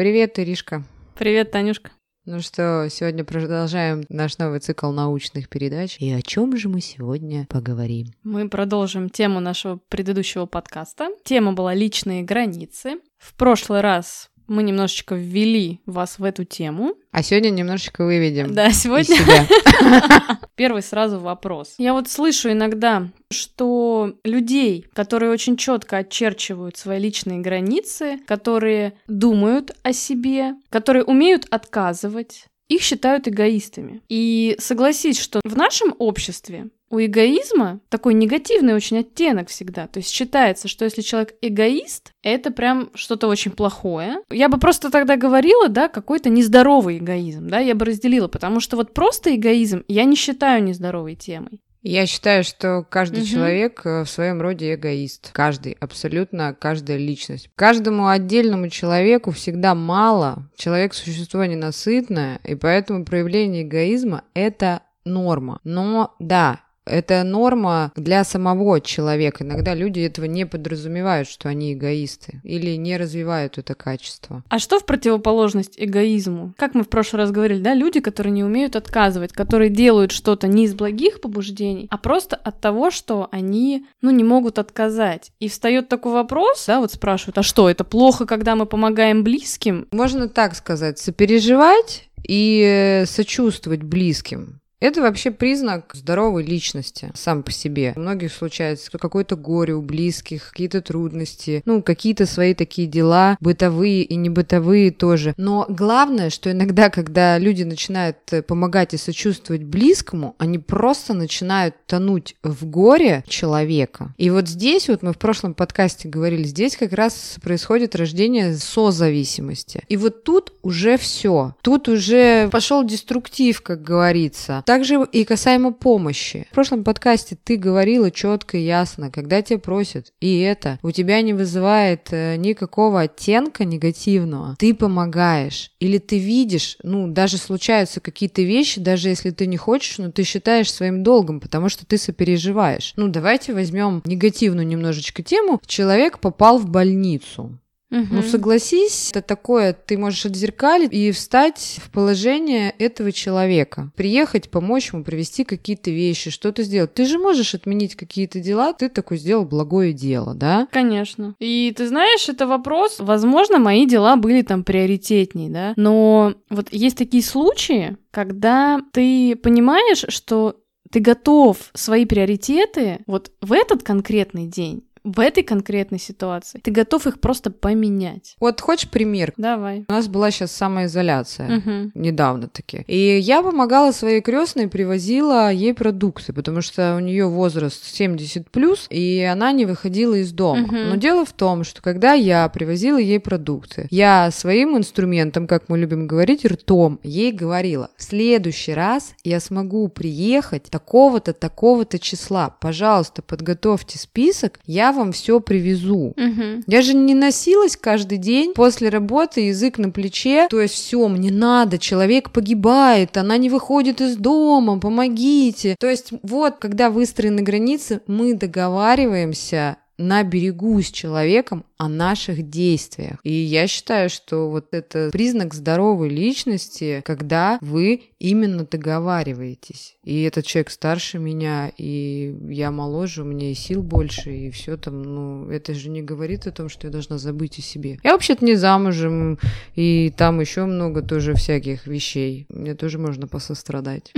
Привет, Иришка. Привет, Танюшка. Ну что, сегодня продолжаем наш новый цикл научных передач. И о чем же мы сегодня поговорим? Мы продолжим тему нашего предыдущего подкаста. Тема была личные границы. В прошлый раз мы немножечко ввели вас в эту тему. А сегодня немножечко выведем. Да, сегодня. Первый сразу вопрос. Я вот слышу иногда, что людей, которые очень четко очерчивают свои личные границы, которые думают о себе, которые умеют отказывать, их считают эгоистами. И согласись, что в нашем обществе у эгоизма такой негативный очень оттенок всегда. То есть считается, что если человек эгоист, это прям что-то очень плохое. Я бы просто тогда говорила, да, какой-то нездоровый эгоизм, да, я бы разделила, потому что вот просто эгоизм я не считаю нездоровой темой. Я считаю, что каждый угу. человек э, в своем роде эгоист. Каждый, абсолютно каждая личность. Каждому отдельному человеку всегда мало. Человек существо ненасытное, и поэтому проявление эгоизма — это норма. Но да, это норма для самого человека. Иногда люди этого не подразумевают, что они эгоисты, или не развивают это качество. А что в противоположность эгоизму? Как мы в прошлый раз говорили, да, люди, которые не умеют отказывать, которые делают что-то не из благих побуждений, а просто от того, что они, ну, не могут отказать. И встает такой вопрос, да, вот спрашивают, а что, это плохо, когда мы помогаем близким? Можно так сказать, сопереживать и сочувствовать близким. Это вообще признак здоровой личности сам по себе. У многих случается какое-то горе у близких, какие-то трудности, ну, какие-то свои такие дела, бытовые и не бытовые тоже. Но главное, что иногда, когда люди начинают э, помогать и сочувствовать близкому, они просто начинают тонуть в горе человека. И вот здесь, вот мы в прошлом подкасте говорили, здесь как раз происходит рождение созависимости. И вот тут уже все. Тут уже пошел деструктив, как говорится также и касаемо помощи. В прошлом подкасте ты говорила четко и ясно, когда тебя просят, и это у тебя не вызывает э, никакого оттенка негативного, ты помогаешь. Или ты видишь, ну, даже случаются какие-то вещи, даже если ты не хочешь, но ты считаешь своим долгом, потому что ты сопереживаешь. Ну, давайте возьмем негативную немножечко тему. Человек попал в больницу. Угу. Ну, согласись, это такое, ты можешь отзеркалить и встать в положение этого человека. Приехать, помочь ему, привести какие-то вещи, что-то сделать. Ты же можешь отменить какие-то дела, ты такой сделал благое дело, да? Конечно. И ты знаешь, это вопрос, возможно, мои дела были там приоритетней, да, но вот есть такие случаи, когда ты понимаешь, что ты готов свои приоритеты вот в этот конкретный день в этой конкретной ситуации ты готов их просто поменять. Вот хочешь пример? Давай. У нас была сейчас самоизоляция угу. недавно таки. И я помогала своей крестной, привозила ей продукты, потому что у нее возраст 70 плюс, и она не выходила из дома. Угу. Но дело в том, что когда я привозила ей продукты, я своим инструментом, как мы любим говорить, ртом, ей говорила: в следующий раз я смогу приехать такого-то, такого-то числа. Пожалуйста, подготовьте список, я вам все привезу. Угу. Я же не носилась каждый день после работы, язык на плече, то есть все, мне надо, человек погибает, она не выходит из дома, помогите. То есть вот, когда выстроены границы, мы договариваемся на берегу с человеком о наших действиях. И я считаю, что вот это признак здоровой личности, когда вы именно договариваетесь. И этот человек старше меня, и я моложе, у меня и сил больше, и все там, ну, это же не говорит о том, что я должна забыть о себе. Я вообще-то не замужем, и там еще много тоже всяких вещей. Мне тоже можно посострадать.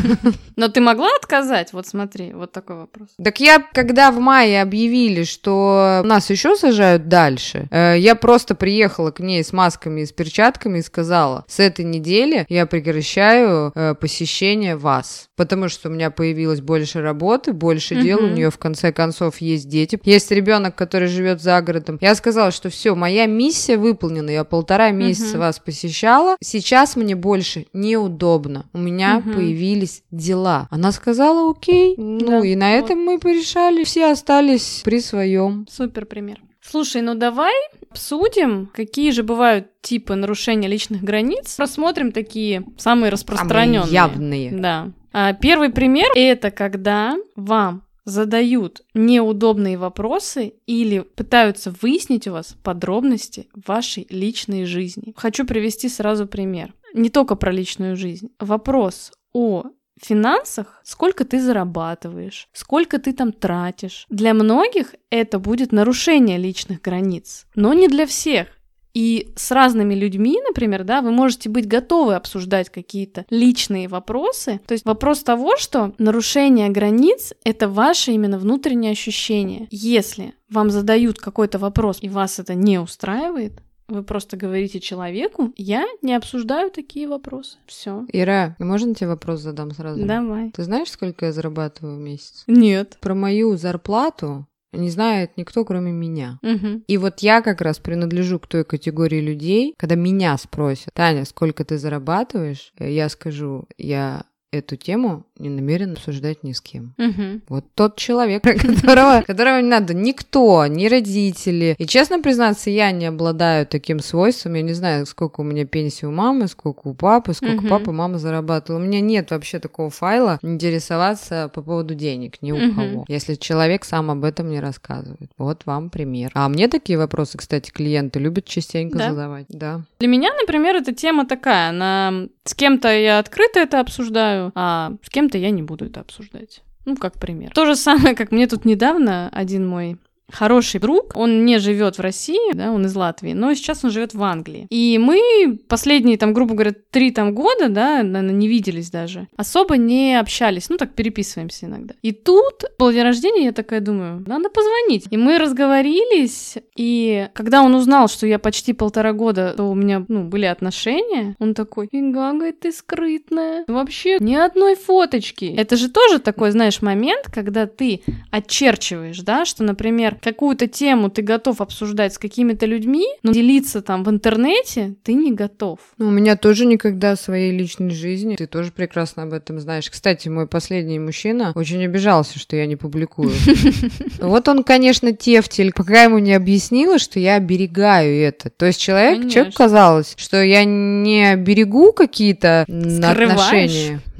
Но ты могла отказать? Вот смотри, вот такой вопрос. Так я, когда в мае объявили, что нас еще сажают дальше, э, я просто приехала к ней с масками и с перчатками и сказала, с этой недели я прекращаю э, посещение вас потому что у меня появилось больше работы, больше дел, у нее в конце концов есть дети, есть ребенок, который живет за городом. Я сказала, что все, моя миссия выполнена, я полтора месяца вас посещала, сейчас мне больше неудобно, у меня появились дела. Она сказала, окей, ну и на этом мы порешали, все остались при своем. Супер пример. Слушай, ну давай обсудим, какие же бывают типы нарушения личных границ. Рассмотрим такие самые распространенные. Самые явные. Да. А, первый пример это когда вам задают неудобные вопросы или пытаются выяснить у вас подробности вашей личной жизни. Хочу привести сразу пример. Не только про личную жизнь. Вопрос о финансах, сколько ты зарабатываешь, сколько ты там тратишь. Для многих это будет нарушение личных границ, но не для всех. И с разными людьми, например, да, вы можете быть готовы обсуждать какие-то личные вопросы. То есть вопрос того, что нарушение границ — это ваше именно внутреннее ощущение. Если вам задают какой-то вопрос, и вас это не устраивает, вы просто говорите человеку, я не обсуждаю такие вопросы. Все. Ира, можно тебе вопрос задам сразу? Давай. Ты знаешь, сколько я зарабатываю в месяц? Нет. Про мою зарплату не знает никто, кроме меня. Угу. И вот я как раз принадлежу к той категории людей, когда меня спросят, Таня, сколько ты зарабатываешь, я скажу, я эту тему не намерен обсуждать ни с кем. Угу. Вот тот человек, которого, которого не надо никто, ни родители. И честно признаться, я не обладаю таким свойством. Я не знаю, сколько у меня пенсии у мамы, сколько у папы, сколько Мгм. папа, мама зарабатывала. У меня нет вообще такого файла интересоваться по поводу денег ни у Мгм. кого. Если человек сам об этом не рассказывает. Вот вам пример. А мне такие вопросы, кстати, клиенты любят частенько Да? задавать. Да. Для меня, например, эта тема такая. Она... С кем-то я открыто это обсуждаю, а с кем-то я не буду это обсуждать. Ну, как пример. То же самое, как мне тут недавно один мой хороший друг, он не живет в России, да, он из Латвии, но сейчас он живет в Англии. И мы последние, там, грубо говоря, три там года, да, наверное, не виделись даже, особо не общались, ну, так переписываемся иногда. И тут был день рождения, я такая думаю, надо позвонить. И мы разговорились, и когда он узнал, что я почти полтора года, то у меня, ну, были отношения, он такой, фига, говорит, ты скрытная. Вообще, ни одной фоточки. Это же тоже такой, знаешь, момент, когда ты очерчиваешь, да, что, например, какую-то тему ты готов обсуждать с какими-то людьми, но делиться там в интернете ты не готов. Ну, у меня тоже никогда своей личной жизни. Ты тоже прекрасно об этом знаешь. Кстати, мой последний мужчина очень обижался, что я не публикую. Вот он, конечно, тефтель, пока ему не объяснила, что я оберегаю это. То есть человек, человеку казалось, что я не берегу какие-то отношения.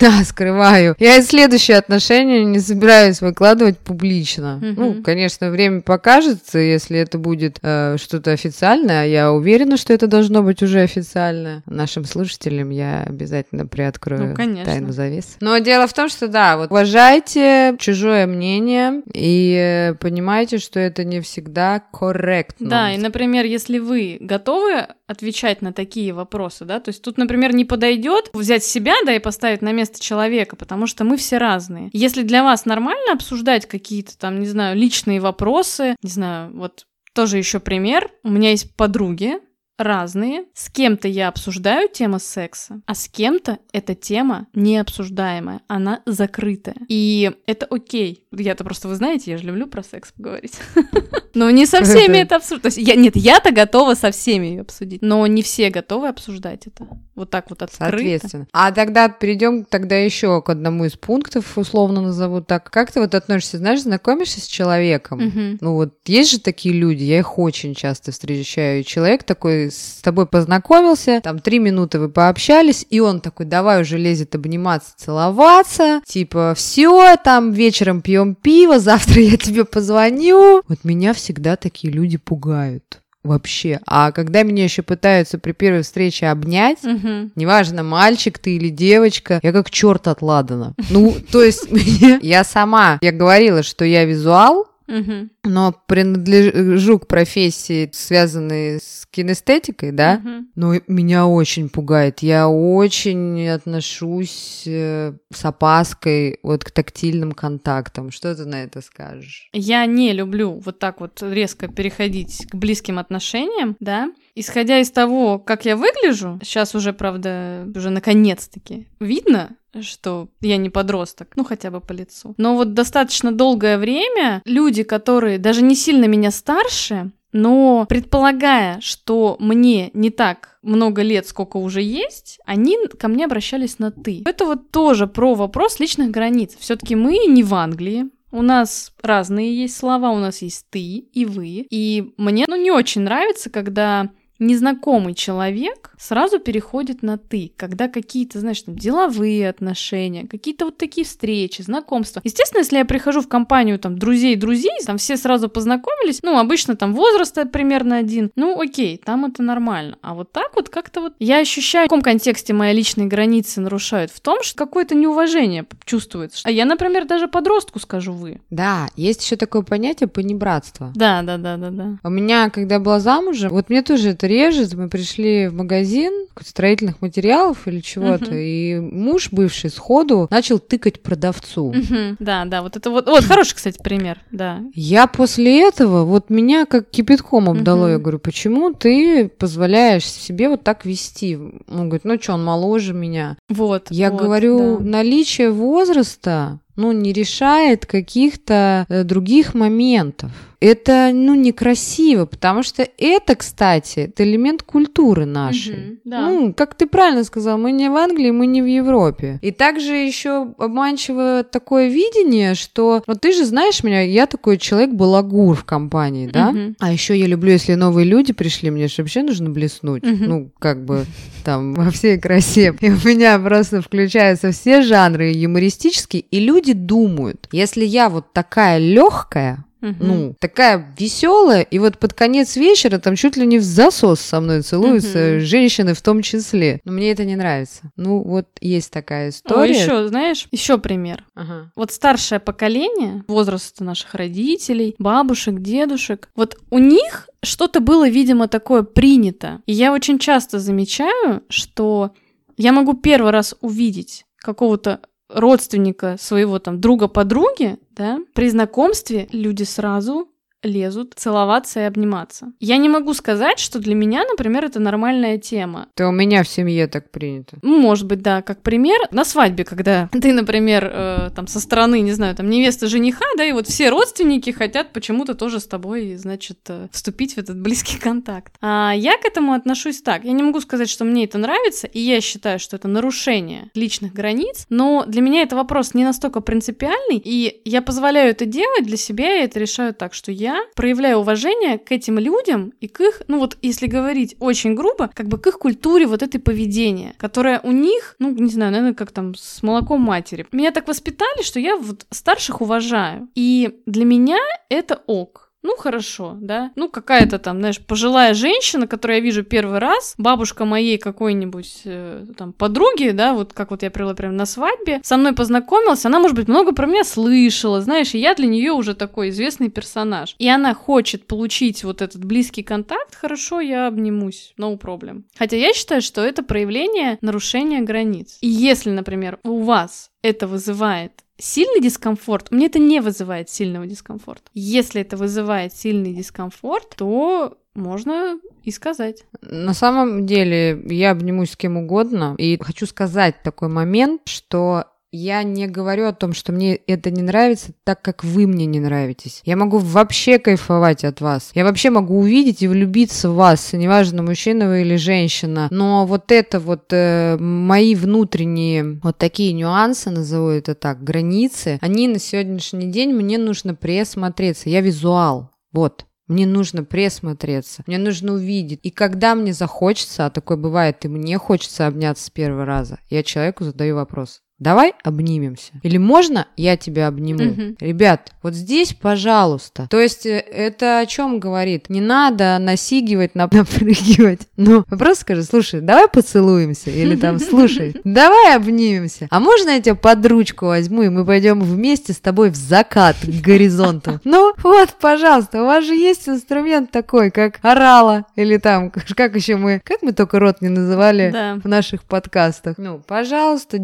Да, скрываю. Я и следующие отношения не собираюсь выкладывать публично. Ну, конечно, время покажет, если это будет э, что-то официальное. Я уверена, что это должно быть уже официально. Нашим слушателям я обязательно приоткрою Ну, конечно. тайну завес. Но дело в том, что да, вот уважайте чужое мнение и э, понимайте, что это не всегда корректно. Да, и, например, если вы готовы отвечать на такие вопросы, да, то есть тут, например, не подойдет взять себя, да, и поставить на место человека, потому что мы все разные. Если для вас нормально обсуждать какие-то там, не знаю, личные вопросы, не знаю, вот тоже еще пример. У меня есть подруги, разные. С кем-то я обсуждаю тему секса, а с кем-то эта тема необсуждаемая, она закрытая. И это окей. Я-то просто, вы знаете, я же люблю про секс поговорить. Но не со всеми это обсуждать. То есть я, нет, я-то готова со всеми ее обсудить, но не все готовы обсуждать это. Вот так вот открыто. Соответственно. А тогда перейдем тогда еще к одному из пунктов, условно назову так. Как ты вот относишься, знаешь, знакомишься с человеком? Ну вот есть же такие люди, я их очень часто встречаю. Человек такой с тобой познакомился, там три минуты вы пообщались, и он такой, давай уже лезет обниматься, целоваться, типа, все, там вечером пьем пиво, завтра я тебе позвоню. Вот меня всегда такие люди пугают. Вообще. А когда меня еще пытаются при первой встрече обнять, Мгм. Неважно, мальчик ты или девочка, я как черт от Ладана. Ну, то есть я сама, я говорила, что я визуал, Мгм. но принадлежу к профессии, связанной с кинестетикой, да, Мгм. но меня очень пугает. Я очень отношусь э, с опаской вот к тактильным контактам. Что ты на это скажешь? Я не люблю вот так вот резко переходить к близким отношениям, да. Исходя из того, как я выгляжу, сейчас уже, правда, уже наконец-таки видно, что я не подросток, ну хотя бы по лицу. Но вот достаточно долгое время люди, которые даже не сильно меня старше, но предполагая, что мне не так много лет, сколько уже есть, они ко мне обращались на «ты». Это вот тоже про вопрос личных границ. все таки мы не в Англии, у нас разные есть слова, у нас есть ты и вы. И мне, ну, не очень нравится, когда незнакомый человек сразу переходит на ты, когда какие-то, знаешь, там, деловые отношения, какие-то вот такие встречи, знакомства. Естественно, если я прихожу в компанию там друзей-друзей, там все сразу познакомились, ну, обычно там возраст примерно один, ну, окей, там это нормально. А вот так вот как-то вот я ощущаю, в каком контексте мои личные границы нарушают, в том, что какое-то неуважение чувствуется. А я, например, даже подростку скажу вы. Да, есть еще такое понятие понебратство. Да, да, да, да, да. У меня, когда я была замужем, вот мне тоже это режет. Мы пришли в магазин строительных материалов или чего-то, uh-huh. и муж бывший сходу начал тыкать продавцу. Uh-huh. Да, да, вот это вот, вот хороший, кстати, пример, да. Я после этого, вот меня как кипятком обдало, uh-huh. я говорю, почему ты позволяешь себе вот так вести? Он говорит, ну что, он моложе меня. Вот. Я вот, говорю, да. наличие возраста ну, не решает каких-то э, других моментов. Это, ну, некрасиво, потому что это, кстати, это элемент культуры нашей. Мгм, да. Ну, как ты правильно сказал, мы не в Англии, мы не в Европе. И также еще обманчиво такое видение, что вот ты же знаешь меня, я такой человек балагур в компании, да? Мгм. А еще я люблю, если новые люди пришли, мне же вообще нужно блеснуть. Мгм. Ну, как бы там во всей красе. И у меня просто включаются все жанры юмористические, и люди думают, если я вот такая легкая, Мгм. ну, такая веселая, и вот под конец вечера там чуть ли не в засос со мной целуются, Мгм. женщины в том числе. Но мне это не нравится. Ну, вот есть такая О, история. еще, знаешь, еще пример. Ага. Вот старшее поколение, возраста наших родителей, бабушек, дедушек, вот у них что-то было, видимо, такое принято. И я очень часто замечаю, что я могу первый раз увидеть какого-то родственника своего там друга подруги, да, при знакомстве люди сразу лезут целоваться и обниматься. Я не могу сказать, что для меня, например, это нормальная тема. Это у меня в семье так принято. Может быть, да, как пример. На свадьбе, когда ты, например, э, там со стороны, не знаю, там невеста жениха, да, и вот все родственники хотят почему-то тоже с тобой, значит, э, вступить в этот близкий контакт. А я к этому отношусь так. Я не могу сказать, что мне это нравится, и я считаю, что это нарушение личных границ, но для меня это вопрос не настолько принципиальный, и я позволяю это делать для себя, и это решаю так, что я проявляю уважение к этим людям и к их, ну вот если говорить очень грубо, как бы к их культуре вот этой поведения, которое у них, ну не знаю, наверное, как там с молоком матери. Меня так воспитали, что я вот старших уважаю. И для меня это ок. Ну, хорошо, да. Ну, какая-то там, знаешь, пожилая женщина, которую я вижу первый раз, бабушка моей какой-нибудь э, там подруги, да, вот как вот я привела прям на свадьбе, со мной познакомилась, она, может быть, много про меня слышала, знаешь, и я для нее уже такой известный персонаж. И она хочет получить вот этот близкий контакт, хорошо, я обнимусь, no problem. Хотя я считаю, что это проявление нарушения границ. И если, например, у вас это вызывает сильный дискомфорт, мне это не вызывает сильного дискомфорта. Если это вызывает сильный дискомфорт, то можно и сказать. На самом деле, я обнимусь с кем угодно, и хочу сказать такой момент, что я не говорю о том, что мне это не нравится, так как вы мне не нравитесь. Я могу вообще кайфовать от вас. Я вообще могу увидеть и влюбиться в вас, неважно, мужчина вы или женщина. Но вот это вот э, мои внутренние вот такие нюансы, назову это так, границы, они на сегодняшний день мне нужно присмотреться. Я визуал. Вот. Мне нужно присмотреться, мне нужно увидеть. И когда мне захочется, а такое бывает, и мне хочется обняться с первого раза, я человеку задаю вопрос. Давай обнимемся. Или можно я тебя обниму? Мгм. Ребят, вот здесь, пожалуйста. То есть э, это о чем говорит? Не надо насигивать, нап- напрыгивать. Ну, просто скажи, слушай, давай поцелуемся. Или там, слушай, давай обнимемся. А можно я тебя под ручку возьму, и мы пойдем вместе с тобой в закат к горизонту? Ну, вот, пожалуйста, у вас же есть инструмент такой, как орала. Или там, как еще мы, как мы только рот не называли Да. в наших подкастах. Ну, пожалуйста,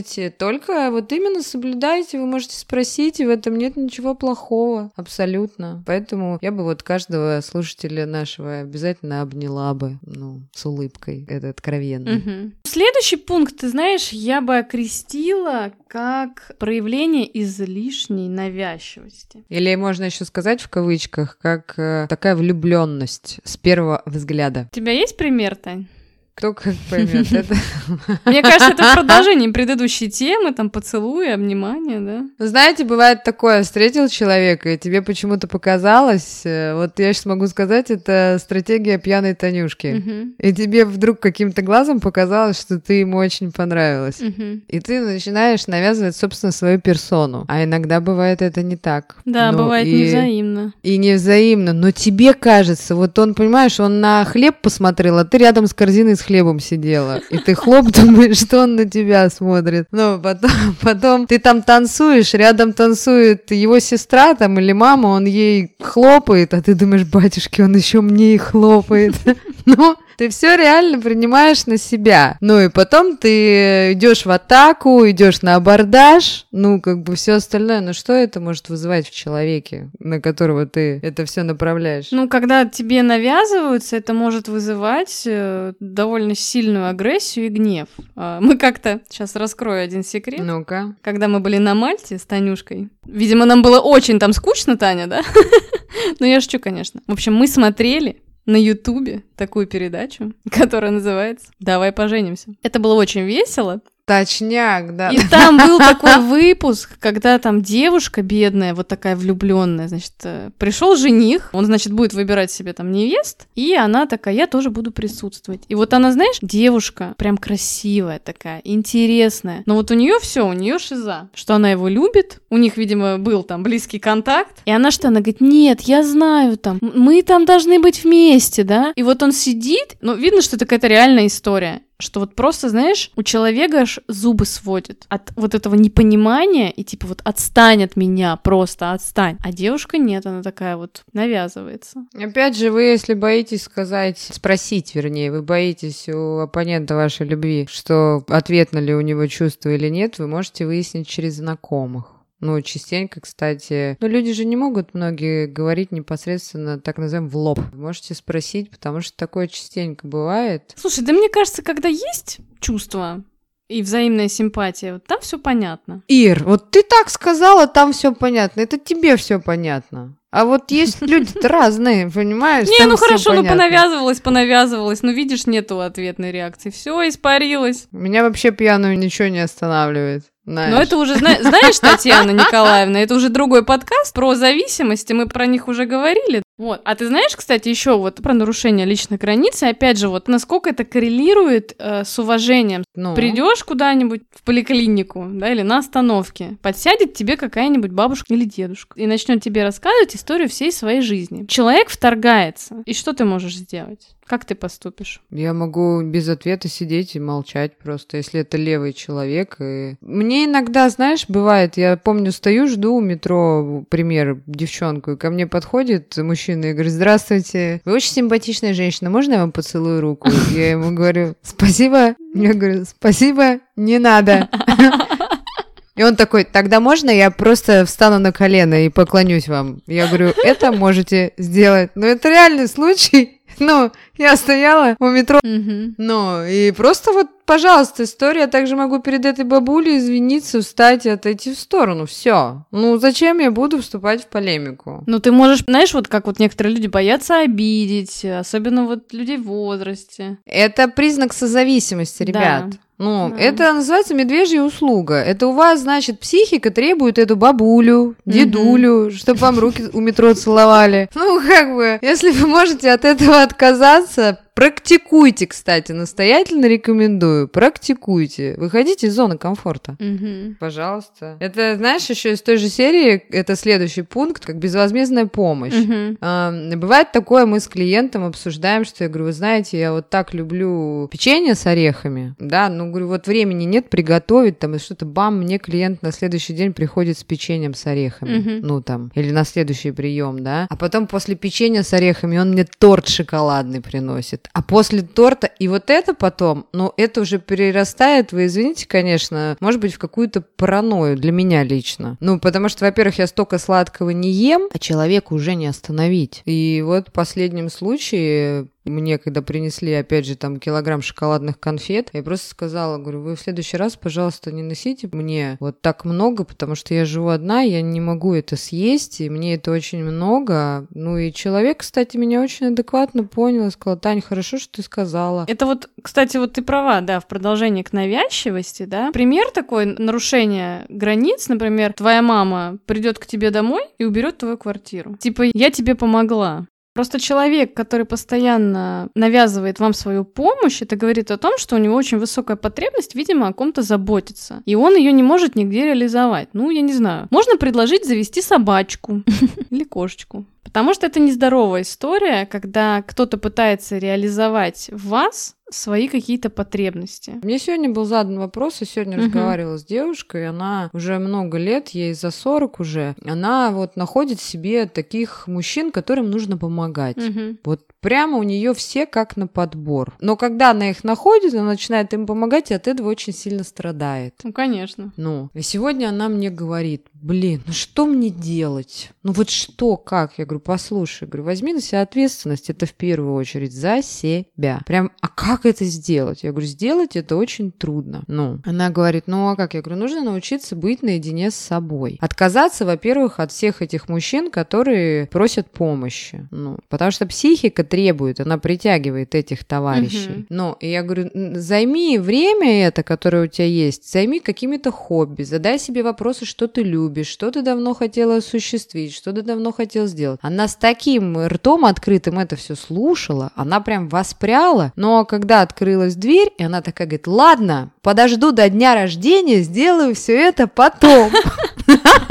действуйте. Только вот именно соблюдайте. Вы можете спросить, и в этом нет ничего плохого. Абсолютно. Поэтому я бы вот каждого слушателя нашего обязательно обняла бы, ну, с улыбкой. Это откровенно. Мгм. Следующий пункт, ты знаешь, я бы окрестила как проявление излишней навязчивости. Или можно еще сказать в кавычках, как э, такая влюбленность с первого взгляда. У тебя есть пример, Тань? Кто как поймет. Это... Мне кажется, это продолжение предыдущей темы, там поцелуи, обнимания, да? Знаете, бывает такое, встретил человека, и тебе почему-то показалось, э, вот я сейчас могу сказать, это стратегия пьяной Танюшки. И тебе вдруг каким-то глазом показалось, что ты ему очень понравилась. И ты начинаешь навязывать, собственно, свою персону. А иногда бывает это не так. Да, Ну, бывает и- невзаимно. И невзаимно. Но тебе кажется, вот он, понимаешь, он на хлеб посмотрел, а ты рядом с корзиной с хлебом сидела. И ты хлоп думаешь, что он на тебя смотрит. Ну, потом, потом ты там танцуешь, рядом танцует его сестра там или мама, он ей хлопает, а ты думаешь, батюшки, он еще мне и хлопает. Ну, ты все реально принимаешь на себя. Ну и потом ты идешь в атаку, идешь на абордаж, ну как бы все остальное. Ну что это может вызывать в человеке, на которого ты это все направляешь? Ну, когда тебе навязываются, это может вызывать э, довольно сильную агрессию и гнев. А, Мы как-то, сейчас раскрою один секрет, Ну-ка. когда мы были на Мальте с Танюшкой. Видимо, нам было очень там скучно, Таня, да? Ну, я шучу, конечно. В общем, мы смотрели на Ютубе такую передачу, которая называется «Давай поженимся». Это было очень весело, Точняк, да. И там был такой выпуск, когда там девушка бедная, вот такая влюбленная, значит, пришел жених, он, значит, будет выбирать себе там невест, и она такая, я тоже буду присутствовать. И вот она, знаешь, девушка прям красивая такая, интересная, но вот у нее все, у нее шиза, что она его любит, у них, видимо, был там близкий контакт, и она что, она говорит, нет, я знаю там, мы там должны быть вместе, да? И вот он сидит, ну, видно, что это какая-то реальная история что вот просто, знаешь, у человека аж зубы сводит от вот этого непонимания и типа вот отстань от меня, просто отстань. А девушка нет, она такая вот навязывается. Опять же, вы, если боитесь сказать, спросить, вернее, вы боитесь у оппонента вашей любви, что ответно ли у него чувство или нет, вы можете выяснить через знакомых. Ну, частенько, кстати. Но люди же не могут многие говорить непосредственно, так назовем, в лоб. Можете спросить, потому что такое частенько бывает. Слушай, да мне кажется, когда есть чувство и взаимная симпатия, вот там все понятно. Ир, вот ты так сказала, там все понятно. Это тебе все понятно. А вот есть люди разные, понимаешь? Не, ну хорошо, ну понавязывалась, понавязывалась, но видишь, нету ответной реакции. Все, испарилось. Меня вообще пьяную ничего не останавливает. Знаешь. Но это уже, зна- знаешь, Татьяна Николаевна, это уже другой подкаст про зависимости, мы про них уже говорили. Вот. А ты знаешь, кстати, еще вот про нарушение личной границы, опять же, вот насколько это коррелирует э, с уважением. Ну, Придешь куда-нибудь в поликлинику, да, или на остановке, подсядет тебе какая-нибудь бабушка или дедушка и начнет тебе рассказывать историю всей своей жизни. Человек вторгается, и что ты можешь сделать? Как ты поступишь? Я могу без ответа сидеть и молчать просто, если это левый человек. И... Мне иногда, знаешь, бывает, я помню, стою, жду у метро, пример, девчонку, и ко мне подходит мужчина и говорит, здравствуйте, вы очень симпатичная женщина, можно я вам поцелую руку? Я ему говорю, спасибо. Я говорю, спасибо, не надо. И он такой, тогда можно я просто встану на колено и поклонюсь вам? Я говорю, это можете сделать. Но это реальный случай. Ну, я стояла у метро, ну, и просто вот, пожалуйста, история, я также могу перед этой бабулей извиниться, встать и отойти в сторону, все. Ну, зачем я буду вступать в полемику? Ну, ты можешь, знаешь, вот как вот некоторые люди боятся обидеть, особенно вот людей в возрасте. Это признак созависимости, ребят. Да. Ну, Да. это называется медвежья услуга. Это у вас, значит, психика требует эту бабулю, дедулю, чтобы вам руки у метро целовали. Ну, как бы, если вы можете от этого отказаться, практикуйте, кстати, настоятельно рекомендую, практикуйте. Выходите из зоны комфорта. Мгм. Пожалуйста. Это, знаешь, еще из той же серии, это следующий пункт, как безвозмездная помощь. Мгм. А, Бывает такое, мы с клиентом обсуждаем, что я говорю, вы знаете, я вот так люблю печенье с орехами, да, ну, говорю, вот времени нет приготовить, там, и что-то, бам, мне клиент на следующий день приходит с печеньем с орехами, Мгм. ну, там, или на следующий прием, да, а потом после печенья с орехами он мне торт шоколадный приносит, а после торта, и вот это потом, ну, это уже перерастает, вы извините, конечно, может быть, в какую-то паранойю для меня лично, ну, потому что, во-первых, я столько сладкого не ем, а человека уже не остановить. И вот в последнем случае Мне, когда принесли, опять же, там килограмм шоколадных конфет, я просто сказала, говорю, вы в следующий раз, пожалуйста, не носите мне вот так много, потому что я живу одна, я не могу это съесть, и мне это очень много. Ну и человек, кстати, меня очень адекватно понял и сказал, Тань, хорошо, что ты сказала. Это вот, кстати, вот ты права, да, в продолжение к навязчивости, да. Пример такой нарушения границ, например, твоя мама придет к тебе домой и уберет твою квартиру. Типа, я тебе помогла. Просто человек, который постоянно навязывает вам свою помощь, это говорит о том, что у него очень высокая потребность, видимо, о ком-то заботиться. И он ее не может нигде реализовать. Ну, я не знаю. Можно предложить завести собачку или кошечку. Потому что это нездоровая история, когда кто-то пытается реализовать в вас свои какие-то потребности. Мне сегодня был задан вопрос, я сегодня угу. разговаривала с девушкой, она уже много лет, ей за 40 уже, она вот находит себе таких мужчин, которым нужно помогать. Угу. Вот прямо у нее все как на подбор. Но когда она их находит, она начинает им помогать, и от этого очень сильно страдает. Ну, конечно. Ну, и сегодня она мне говорит, блин, ну что мне делать? Ну вот что, как? Я говорю, послушай, говорю, возьми на себя ответственность, это в первую очередь за себя. Прям, а как это сделать? Я говорю, сделать это очень трудно. Ну, она говорит, ну а как? Я говорю, нужно научиться быть наедине с собой. Отказаться, во-первых, от всех этих мужчин, которые просят помощи. Ну, потому что психика требует, она притягивает этих товарищей. Угу. Ну, и я говорю, займи время это, которое у тебя есть, займи какими-то хобби, задай себе вопросы, что ты любишь, что ты давно хотела осуществить, что ты давно хотел сделать. Она с таким ртом открытым это все слушала, она прям воспряла, но когда открылась дверь, и она такая говорит, ладно, подожду до дня рождения, сделаю все это потом.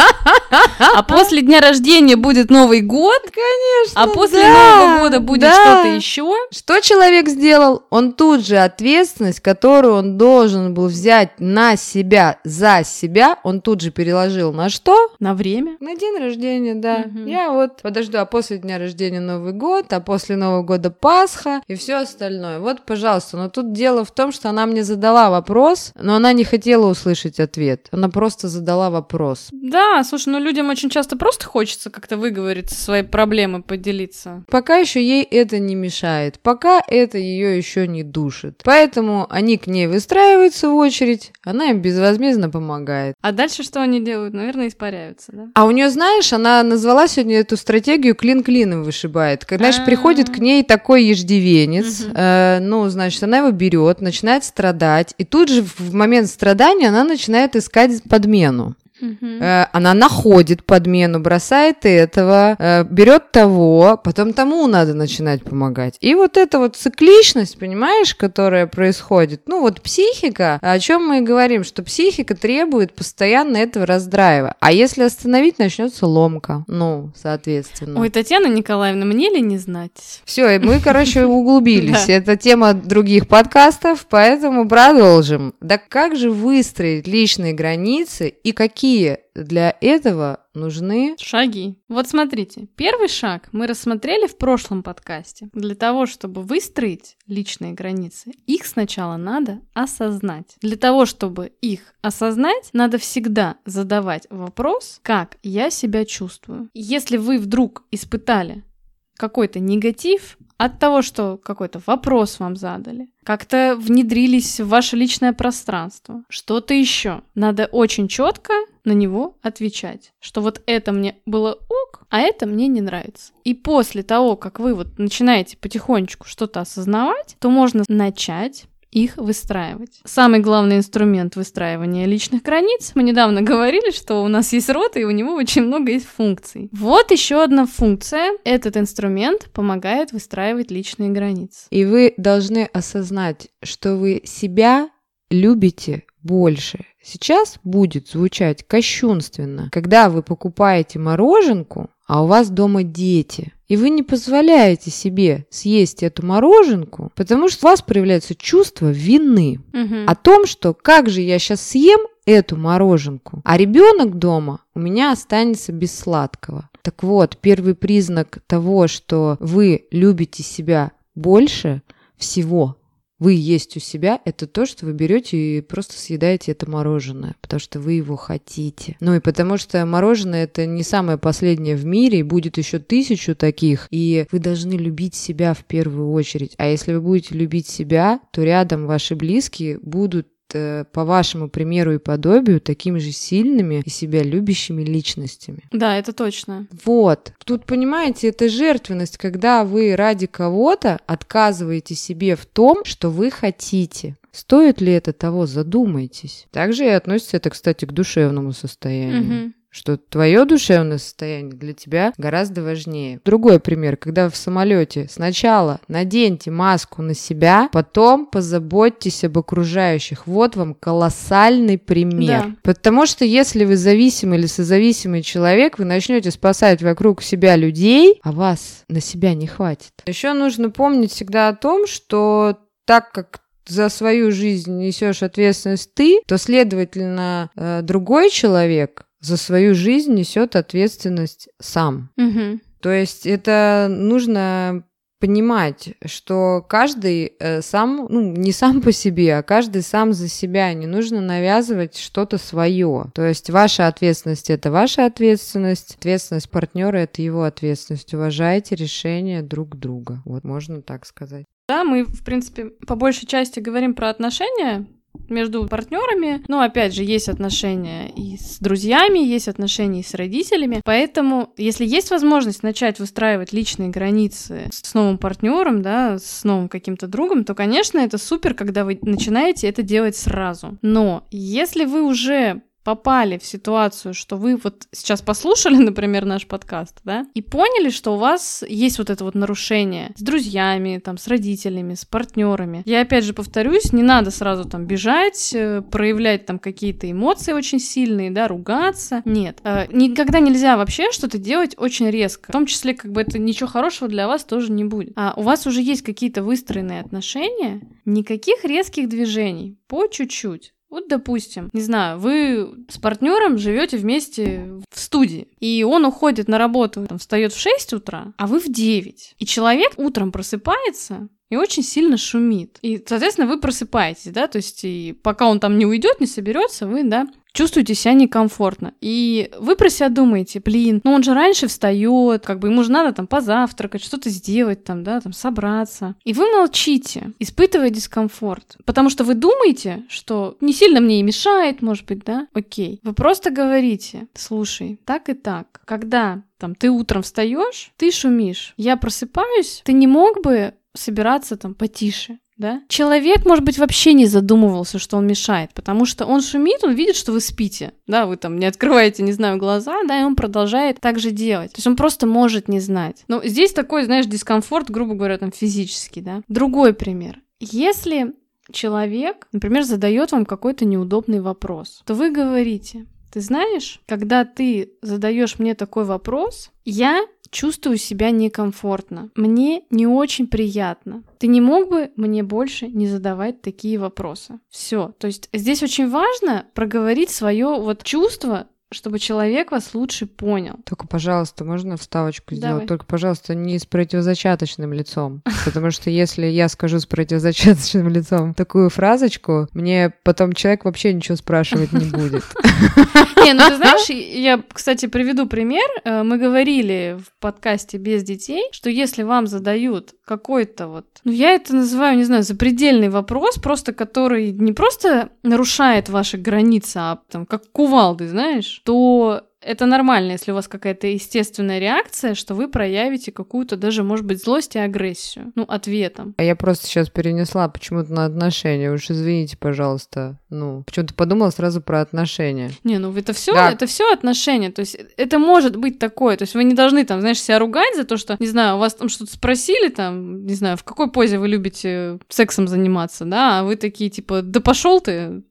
А после дня рождения будет Новый год. Конечно. А после Нового года будет что-то еще. Что человек сделал? Он тут же ответственность, которую он должен был взять на себя, за себя, он тут же переложил на что? На время. На день рождения, да. Я вот подожду, а после дня рождения Новый год, а после Нового года Пасха и все остальное. Вот, пожалуйста. Но тут дело в том, что она мне задала вопрос, но она не хотела услышать ответ. Она просто задала вопрос. Да, слушай, ну людям очень часто просто хочется как-то выговорить свои проблемы, поделиться. Пока еще ей это не мешает, пока это ее еще не душит. Поэтому они к ней выстраиваются в очередь, она им безвозмездно помогает. А дальше что они делают? Наверное, испаряются, да? А у нее, знаешь, она назвала сегодня эту стратегию клин клином вышибает. Когда, знаешь, приходит к ней такой еждивенец, э, ну, значит, она его берет, начинает страдать, и тут же в момент страдания она начинает искать подмену. Э, она находит подмену, бросает этого, э, берет того, потом тому надо начинать помогать. И вот эта вот цикличность, понимаешь, которая происходит, ну вот психика, о чем мы и говорим, что психика требует постоянно этого раздраива. А если остановить, начнется ломка. Ну, соответственно. Ой, Татьяна Николаевна, мне ли не знать? Все, мы, короче, углубились. Это тема других подкастов, поэтому продолжим. Да как же выстроить личные границы и какие какие для этого нужны шаги. Вот смотрите, первый шаг мы рассмотрели в прошлом подкасте. Для того, чтобы выстроить личные границы, их сначала надо осознать. Для того, чтобы их осознать, надо всегда задавать вопрос, как я себя чувствую. Если вы вдруг испытали какой-то негатив от того, что какой-то вопрос вам задали, как-то внедрились в ваше личное пространство, что-то еще. Надо очень четко на него отвечать, что вот это мне было ок, а это мне не нравится. И после того, как вы вот начинаете потихонечку что-то осознавать, то можно начать их выстраивать. Самый главный инструмент выстраивания личных границ, мы недавно говорили, что у нас есть рот, и у него очень много есть функций. Вот еще одна функция. Этот инструмент помогает выстраивать личные границы. И вы должны осознать, что вы себя любите больше. Сейчас будет звучать кощунственно, когда вы покупаете мороженку, а у вас дома дети, и вы не позволяете себе съесть эту мороженку, потому что у вас проявляется чувство вины угу. о том, что как же я сейчас съем эту мороженку, а ребенок дома у меня останется без сладкого. Так вот, первый признак того, что вы любите себя больше всего вы есть у себя, это то, что вы берете и просто съедаете это мороженое, потому что вы его хотите. Ну и потому что мороженое это не самое последнее в мире, и будет еще тысячу таких, и вы должны любить себя в первую очередь. А если вы будете любить себя, то рядом ваши близкие будут по вашему примеру и подобию такими же сильными и себя любящими личностями. Да, это точно. Вот. Тут, понимаете, это жертвенность, когда вы ради кого-то отказываете себе в том, что вы хотите. Стоит ли это того, задумайтесь. Также и относится это, кстати, к душевному состоянию. Угу что твое душевное состояние для тебя гораздо важнее. Другой пример, когда в самолете сначала наденьте маску на себя, потом позаботьтесь об окружающих. Вот вам колоссальный пример. Да. Потому что если вы зависимый или созависимый человек, вы начнете спасать вокруг себя людей, а вас на себя не хватит. Еще нужно помнить всегда о том, что так как за свою жизнь несешь ответственность ты, то, следовательно, э, другой человек за свою жизнь несет ответственность сам. Угу. То есть это нужно понимать, что каждый э, сам, ну, не сам по себе, а каждый сам за себя. Не нужно навязывать что-то свое. То есть ваша ответственность это ваша ответственность, ответственность партнера это его ответственность. Уважайте решения друг друга. Вот можно так сказать. Да, мы, в принципе, по большей части говорим про отношения, между партнерами. Но опять же, есть отношения и с друзьями, есть отношения и с родителями. Поэтому, если есть возможность начать выстраивать личные границы с новым партнером, да, с новым каким-то другом, то, конечно, это супер, когда вы начинаете это делать сразу. Но если вы уже попали в ситуацию, что вы вот сейчас послушали, например, наш подкаст, да, и поняли, что у вас есть вот это вот нарушение с друзьями, там, с родителями, с партнерами. Я опять же повторюсь, не надо сразу там бежать, э, проявлять там какие-то эмоции очень сильные, да, ругаться. Нет. Э, никогда нельзя вообще что-то делать очень резко. В том числе, как бы это ничего хорошего для вас тоже не будет. А у вас уже есть какие-то выстроенные отношения, никаких резких движений, по чуть-чуть. Вот, допустим, не знаю, вы с партнером живете вместе в студии, и он уходит на работу, там, встает в 6 утра, а вы в 9. И человек утром просыпается, и очень сильно шумит. И, соответственно, вы просыпаетесь, да, то есть и пока он там не уйдет, не соберется, вы, да, чувствуете себя некомфортно. И вы про себя думаете, блин, ну он же раньше встает, как бы ему же надо там позавтракать, что-то сделать там, да, там собраться. И вы молчите, испытывая дискомфорт, потому что вы думаете, что не сильно мне и мешает, может быть, да, окей. Вы просто говорите, слушай, так и так, когда там ты утром встаешь, ты шумишь, я просыпаюсь, ты не мог бы собираться там потише, да? Человек, может быть, вообще не задумывался, что он мешает, потому что он шумит, он видит, что вы спите, да, вы там не открываете, не знаю, глаза, да, и он продолжает так же делать. То есть он просто может не знать. Но здесь такой, знаешь, дискомфорт, грубо говоря, там физический, да. Другой пример. Если человек, например, задает вам какой-то неудобный вопрос, то вы говорите, ты знаешь, когда ты задаешь мне такой вопрос, я чувствую себя некомфортно. Мне не очень приятно. Ты не мог бы мне больше не задавать такие вопросы? Все. То есть здесь очень важно проговорить свое вот чувство чтобы человек вас лучше понял. Только, пожалуйста, можно вставочку сделать? Давай. Только, пожалуйста, не с противозачаточным лицом. Потому что если я скажу с противозачаточным лицом такую фразочку, мне потом человек вообще ничего спрашивать не будет. Не, ну ты знаешь, я, кстати, приведу пример. Э, мы говорили в подкасте «Без детей», что если вам задают какой-то вот, ну я это называю, не знаю, запредельный вопрос, просто который не просто нарушает ваши границы, а там как кувалды, знаешь, то это нормально, если у вас какая-то естественная реакция, что вы проявите какую-то даже, может быть, злость и агрессию, ну, ответом. А я просто сейчас перенесла почему-то на отношения. Уж извините, пожалуйста. Ну, почему-то подумала сразу про отношения. Не, ну это все, да. это все отношения. То есть это может быть такое. То есть вы не должны там, знаешь, себя ругать за то, что, не знаю, у вас там что-то спросили, там, не знаю, в какой позе вы любите сексом заниматься, да, а вы такие типа, да пошел ты,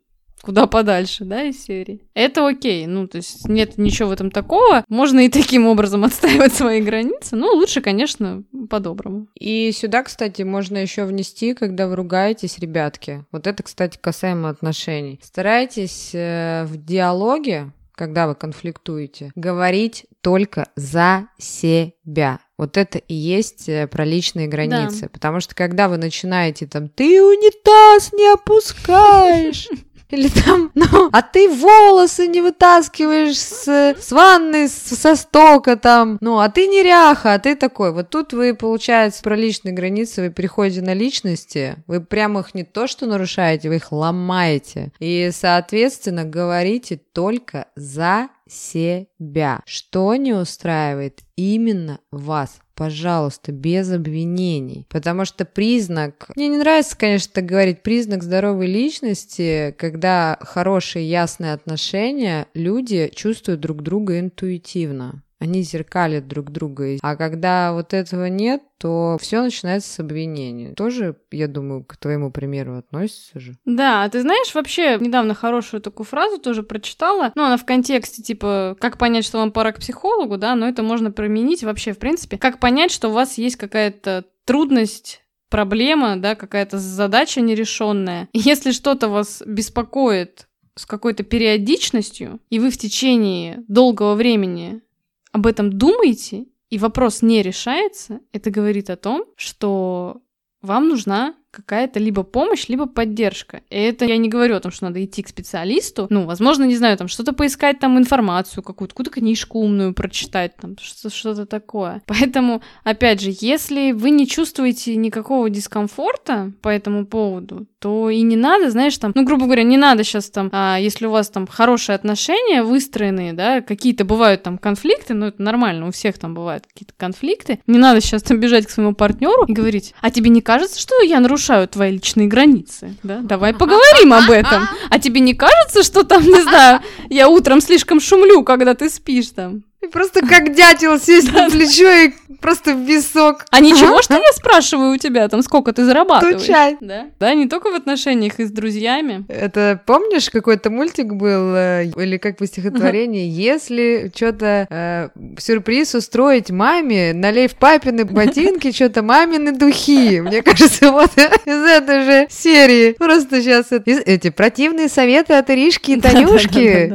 куда подальше, да, из серии. Это окей, ну, то есть нет ничего в этом такого. Можно и таким образом отстаивать свои границы, но лучше, конечно, по-доброму. И сюда, кстати, можно еще внести, когда вы ругаетесь, ребятки. Вот это, кстати, касаемо отношений. Старайтесь э, в диалоге, когда вы конфликтуете, говорить только за себя. Вот это и есть э, про личные границы. Да. Потому что когда вы начинаете там, ты унитаз не опускаешь, или там, ну, а ты волосы не вытаскиваешь с, с ванны, с, со стока там, ну, а ты неряха, а ты такой. Вот тут вы, получается, про личные границы, вы переходите на личности, вы прямо их не то что нарушаете, вы их ломаете. И, соответственно, говорите только за себя. Что не устраивает именно вас? Пожалуйста, без обвинений. Потому что признак... Мне не нравится, конечно, так говорить. Признак здоровой личности, когда хорошие, ясные отношения, люди чувствуют друг друга интуитивно они зеркалят друг друга. А когда вот этого нет, то все начинается с обвинения. Тоже, я думаю, к твоему примеру относится же. Да, а ты знаешь, вообще недавно хорошую такую фразу тоже прочитала. Ну, она в контексте, типа, как понять, что вам пора к психологу, да, но это можно применить вообще, в принципе. Как понять, что у вас есть какая-то трудность проблема, да, какая-то задача нерешенная. Если что-то вас беспокоит с какой-то периодичностью, и вы в течение долгого времени об этом думаете, и вопрос не решается, это говорит о том, что вам нужна какая-то либо помощь, либо поддержка. И это я не говорю о том, что надо идти к специалисту. Ну, возможно, не знаю, там что-то поискать, там информацию какую-то, какую-то книжку умную прочитать, там что-то такое. Поэтому, опять же, если вы не чувствуете никакого дискомфорта по этому поводу, то и не надо, знаешь, там, ну, грубо говоря, не надо сейчас там, а, если у вас там хорошие отношения выстроенные, да, какие-то бывают там конфликты, ну, это нормально, у всех там бывают какие-то конфликты, не надо сейчас там бежать к своему партнеру и говорить, а тебе не кажется, что я нарушаю твои личные границы, да? Давай поговорим об этом. А тебе не кажется, что там, не знаю, я утром слишком шумлю, когда ты спишь там? Просто как дятел сесть на плечо и просто в висок. А ничего, что я спрашиваю у тебя, там, сколько ты зарабатываешь? Стучай. Да? Да, не только в отношениях и с друзьями. Это, помнишь, какой-то мультик был, э, или как бы стихотворение, если что-то э, сюрприз устроить маме, налей в папины ботинки что-то мамины духи. Мне кажется, вот из этой же серии. Просто сейчас эти противные советы от Иришки и Танюшки.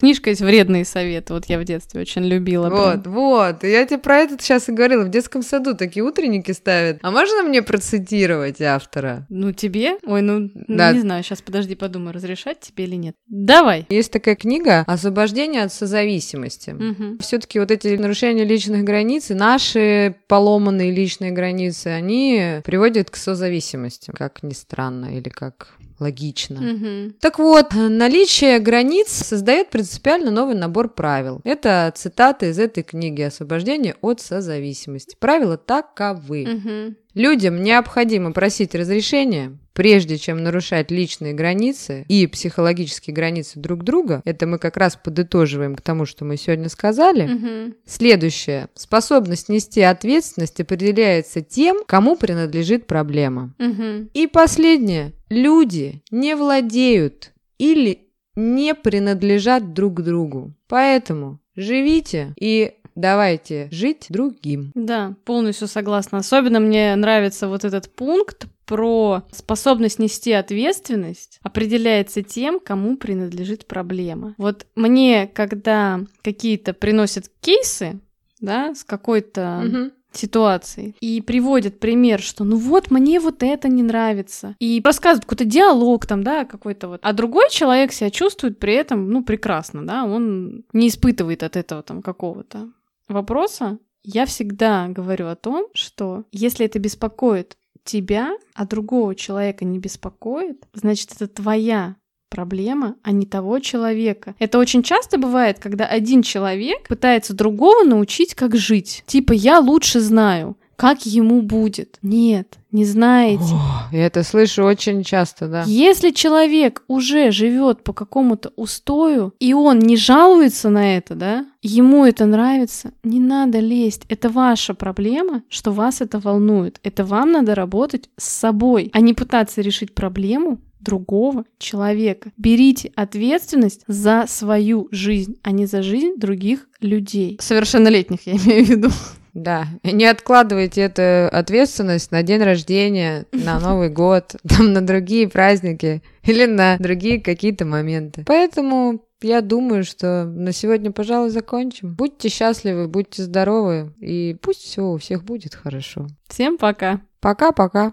Книжка есть «Вредные советы», вот я в детстве очень любила. Вот, прям. вот. Я тебе про это сейчас и говорила. В детском саду такие утренники ставят. А можно мне процитировать автора? Ну, тебе? Ой, ну, да. не знаю. Сейчас, подожди, подумаю, разрешать тебе или нет. Давай. Есть такая книга «Освобождение от созависимости». Угу. все таки вот эти нарушения личных границ, наши поломанные личные границы, они приводят к созависимости, как ни странно, или как логично. Угу. Так вот, наличие границ создает принципиально новый набор правил. Это цитата из этой книги «Освобождение от созависимости». Правила таковы. Угу. Людям необходимо просить разрешения, прежде чем нарушать личные границы и психологические границы друг друга. Это мы как раз подытоживаем к тому, что мы сегодня сказали. Угу. Следующее. Способность нести ответственность определяется тем, кому принадлежит проблема. Угу. И последнее. Люди не владеют или не принадлежат друг другу. Поэтому живите и давайте жить другим. Да, полностью согласна. Особенно мне нравится вот этот пункт про способность нести ответственность определяется тем, кому принадлежит проблема. Вот мне, когда какие-то приносят кейсы, да, с какой-то угу ситуации и приводят пример, что ну вот мне вот это не нравится и рассказывают какой-то диалог там, да, какой-то вот, а другой человек себя чувствует при этом, ну, прекрасно, да, он не испытывает от этого там какого-то вопроса, я всегда говорю о том, что если это беспокоит тебя, а другого человека не беспокоит, значит, это твоя проблема, а не того человека. Это очень часто бывает, когда один человек пытается другого научить, как жить. Типа, я лучше знаю как ему будет. Нет, не знаете. О, я это слышу очень часто, да. Если человек уже живет по какому-то устою, и он не жалуется на это, да, ему это нравится, не надо лезть. Это ваша проблема, что вас это волнует. Это вам надо работать с собой, а не пытаться решить проблему другого человека. Берите ответственность за свою жизнь, а не за жизнь других людей. Совершеннолетних, я имею в виду. Да, не откладывайте эту ответственность на день рождения, на Новый год, там, на другие праздники или на другие какие-то моменты. Поэтому я думаю, что на сегодня, пожалуй, закончим. Будьте счастливы, будьте здоровы, и пусть все у всех будет хорошо. Всем пока. Пока-пока.